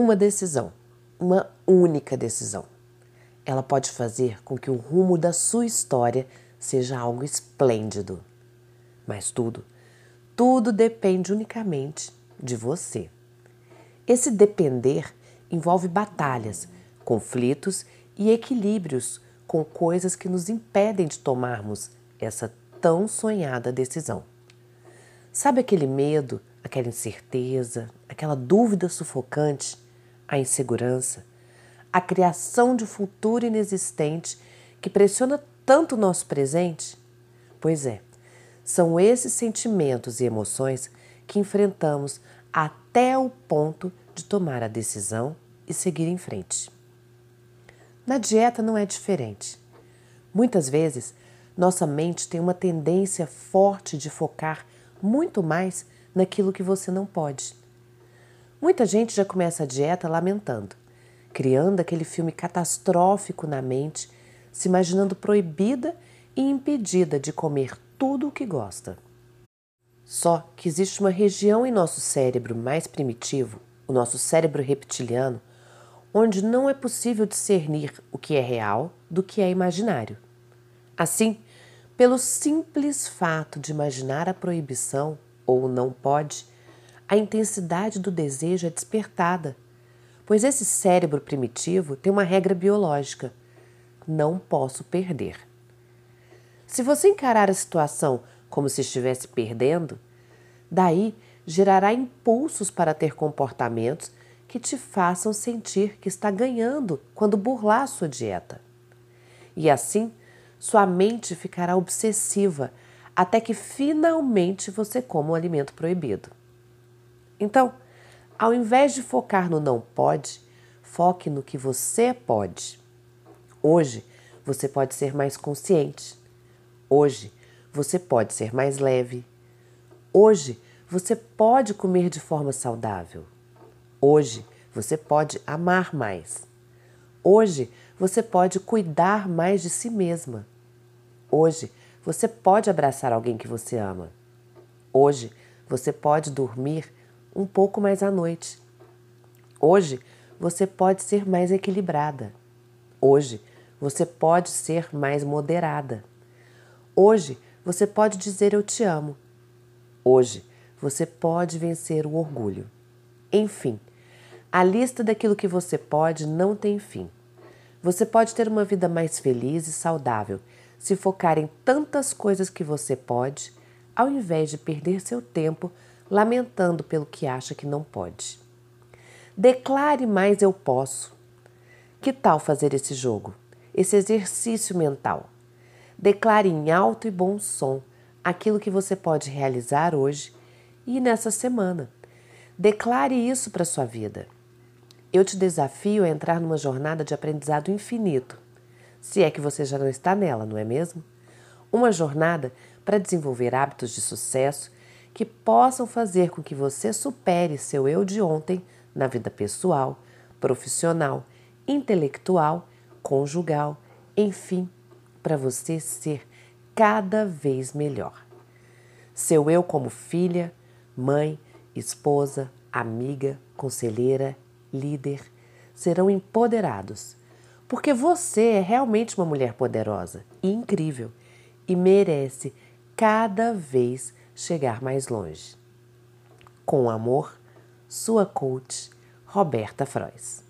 Uma decisão, uma única decisão. Ela pode fazer com que o rumo da sua história seja algo esplêndido. Mas tudo, tudo depende unicamente de você. Esse depender envolve batalhas, conflitos e equilíbrios com coisas que nos impedem de tomarmos essa tão sonhada decisão. Sabe aquele medo, aquela incerteza, aquela dúvida sufocante, a insegurança, a criação de futuro inexistente que pressiona tanto o nosso presente? Pois é, são esses sentimentos e emoções que enfrentamos até o ponto de tomar a decisão e seguir em frente. Na dieta não é diferente. Muitas vezes, nossa mente tem uma tendência forte de focar muito mais naquilo que você não pode. Muita gente já começa a dieta lamentando, criando aquele filme catastrófico na mente, se imaginando proibida e impedida de comer tudo o que gosta. Só que existe uma região em nosso cérebro mais primitivo, o nosso cérebro reptiliano, onde não é possível discernir o que é real do que é imaginário. Assim, pelo simples fato de imaginar a proibição ou não pode, a intensidade do desejo é despertada, pois esse cérebro primitivo tem uma regra biológica: não posso perder. Se você encarar a situação como se estivesse perdendo, daí gerará impulsos para ter comportamentos que te façam sentir que está ganhando quando burlar sua dieta. E assim, sua mente ficará obsessiva até que finalmente você coma o alimento proibido. Então, ao invés de focar no não pode, foque no que você pode. Hoje, você pode ser mais consciente. Hoje, você pode ser mais leve. Hoje, você pode comer de forma saudável. Hoje, você pode amar mais. Hoje, você pode cuidar mais de si mesma. Hoje, você pode abraçar alguém que você ama. Hoje, você pode dormir um pouco mais à noite. Hoje, você pode ser mais equilibrada. Hoje, você pode ser mais moderada. Hoje, você pode dizer eu te amo. Hoje, você pode vencer o orgulho. Enfim, a lista daquilo que você pode não tem fim. Você pode ter uma vida mais feliz e saudável se focar em tantas coisas que você pode, ao invés de perder seu tempo lamentando pelo que acha que não pode. Declare mais eu posso. Que tal fazer esse jogo, esse exercício mental? Declare em alto e bom som aquilo que você pode realizar hoje e nessa semana. Declare isso para sua vida. Eu te desafio a entrar numa jornada de aprendizado infinito, se é que você já não está nela, não é mesmo? Uma jornada para desenvolver hábitos de sucesso que possam fazer com que você supere seu eu de ontem na vida pessoal, profissional, intelectual, conjugal, enfim, para você ser cada vez melhor. Seu eu como filha, mãe, esposa, amiga, conselheira, líder, serão empoderados, porque você é realmente uma mulher poderosa e incrível e merece cada vez chegar mais longe. Com amor, sua coach, Roberta Frois.